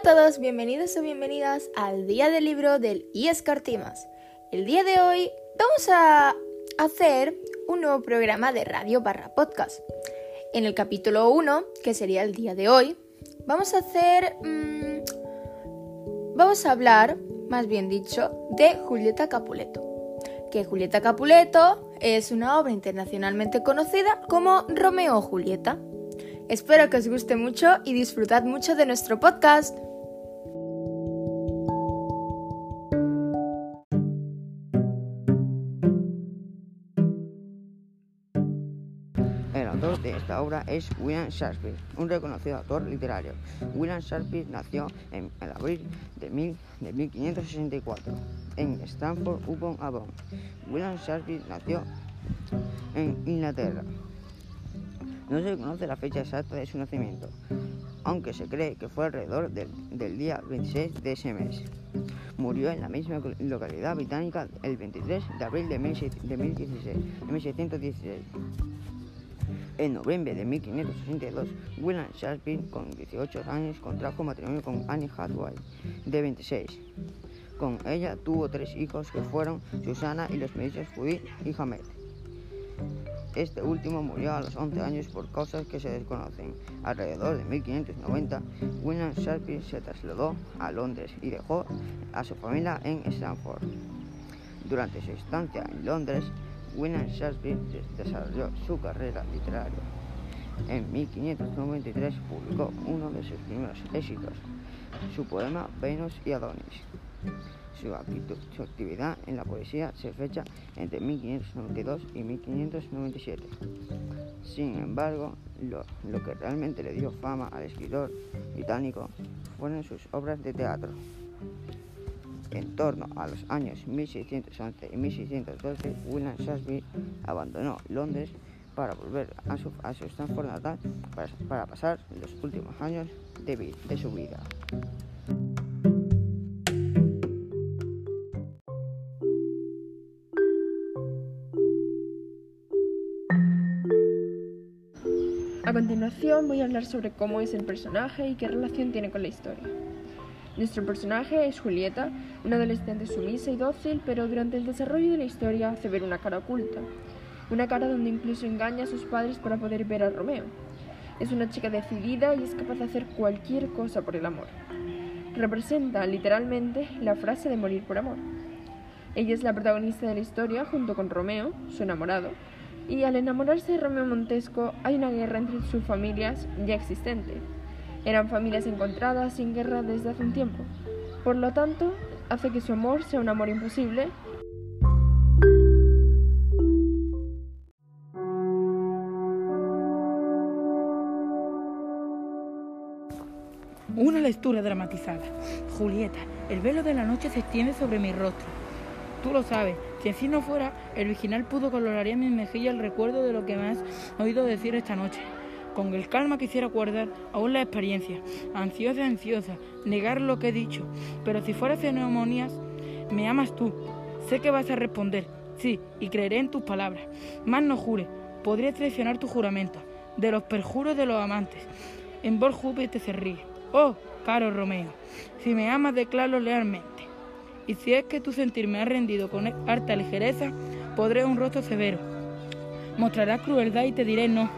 a todos, bienvenidos o bienvenidas al día del libro del IES Cartimas. El día de hoy vamos a hacer un nuevo programa de radio barra podcast. En el capítulo 1, que sería el día de hoy, vamos a hacer... Mmm, vamos a hablar, más bien dicho, de Julieta Capuleto. Que Julieta Capuleto es una obra internacionalmente conocida como Romeo Julieta. Espero que os guste mucho y disfrutad mucho de nuestro podcast. Autor de esta obra es William Shakespeare, un reconocido autor literario. William Shakespeare nació en abril de, 1564 en Stanford upon Avon. William Shakespeare nació en Inglaterra. No se conoce la fecha exacta de su nacimiento, aunque se cree que fue alrededor del, día 26 de ese mes. Murió en la misma localidad británica el 23 de abril de, 1616. En noviembre de 1562, William Shakespeare, con 18 años, contrajo matrimonio con Annie Hathaway, de 26. Con ella tuvo tres hijos que fueron Susana y los médicos Judith y Hamed. Este último murió a los 11 años por causas que se desconocen. Alrededor de 1590, William Shakespeare se trasladó a Londres y dejó a su familia en Stanford. Durante su estancia en Londres, William Shakespeare desarrolló su carrera literaria. En 1593 publicó uno de sus primeros éxitos, su poema Venus y Adonis. Su, actividad en la poesía se fecha entre 1592 y 1597. Sin embargo, lo, lo que realmente le dio fama al escritor británico fueron sus obras de teatro. En torno a los años 1611 y 1612, William Shakespeare abandonó Londres para volver a su, a su Stanford natal para, pasar los últimos años de, de su vida. A continuación voy a hablar sobre cómo es el personaje y qué relación tiene con la historia. Nuestro personaje es Julieta, una adolescente sumisa y dócil, pero durante el desarrollo de la historia hace ver una cara oculta, una cara donde incluso engaña a sus padres para poder ver a Romeo. Es una chica decidida y es capaz de hacer cualquier cosa por el amor. Representa literalmente la frase de morir por amor. Ella es la protagonista de la historia junto con Romeo, su enamorado, y al enamorarse de Romeo Montesco hay una guerra entre sus familias ya existente. Eran familias encontradas sin guerra desde hace un tiempo. Por lo tanto, hace que su amor sea un amor imposible. Una lectura dramatizada. Julieta, el velo de la noche se extiende sobre mi rostro. Tú lo sabes, si así no fuera, el virginal pudo colorar en mi mejilla el recuerdo de lo que me has oído decir esta noche. Con el calma quisiera guardar aún la experiencia, ansiosa, ansiosa, negar lo que he dicho. Pero si fuera neumonías, me amas tú. Sé que vas a responder, sí, y creeré en tus palabras. Más no jure, podría traicionar tu juramento, de los perjuros de los amantes. En voz Júpiter se ríe. Oh, caro Romeo, si me amas, declaro lealmente. Y si es que tu sentir me ha rendido con harta ligereza, podré un rostro severo. Mostrarás crueldad y te diré no,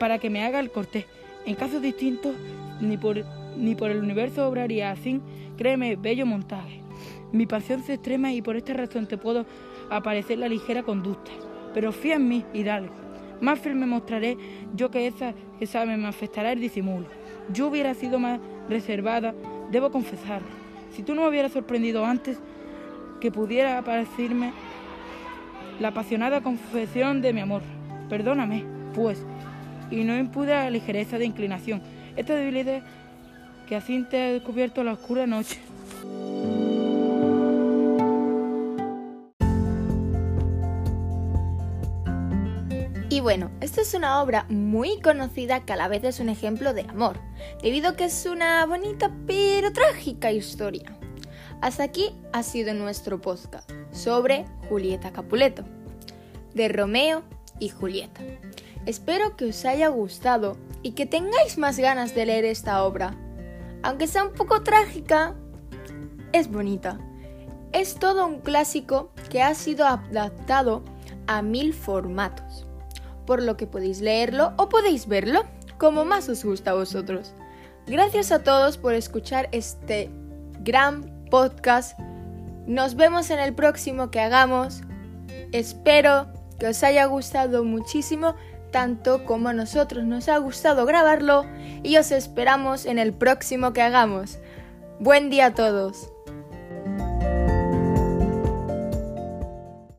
para que me haga el cortés. En casos distintos, ni por, ni por el universo obraría así, créeme, bello montaje. Mi pasión se extrema y por esta razón te puedo aparecer la ligera conducta. Pero fía en mí, Hidalgo. Más firme mostraré yo que esa sabe me afectará el disimulo. Yo hubiera sido más reservada, debo confesarlo. Si tú no me hubieras sorprendido antes, que pudiera aparecerme la apasionada confesión de mi amor. Perdóname, pues, y no impude la ligereza de inclinación, esta debilidad que así te ha descubierto la oscura noche. Y bueno, esta es una obra muy conocida que a la vez es un ejemplo de amor, debido a que es una bonita pero trágica historia. Hasta aquí ha sido nuestro podcast sobre Julieta Capuleto, de Romeo y Julieta. Espero que os haya gustado y que tengáis más ganas de leer esta obra. aunque sea un poco trágica, es bonita. Es todo un clásico que ha sido adaptado a mil formatos, por lo que podéis leerlo o podéis verlo como más os gusta a vosotros. Gracias a todos por escuchar este gran podcast. Nos vemos en el próximo que hagamos. Espero que os haya gustado muchísimo, tanto como a nosotros nos ha gustado grabarlo, y os esperamos en el próximo que hagamos. Buen día a todos.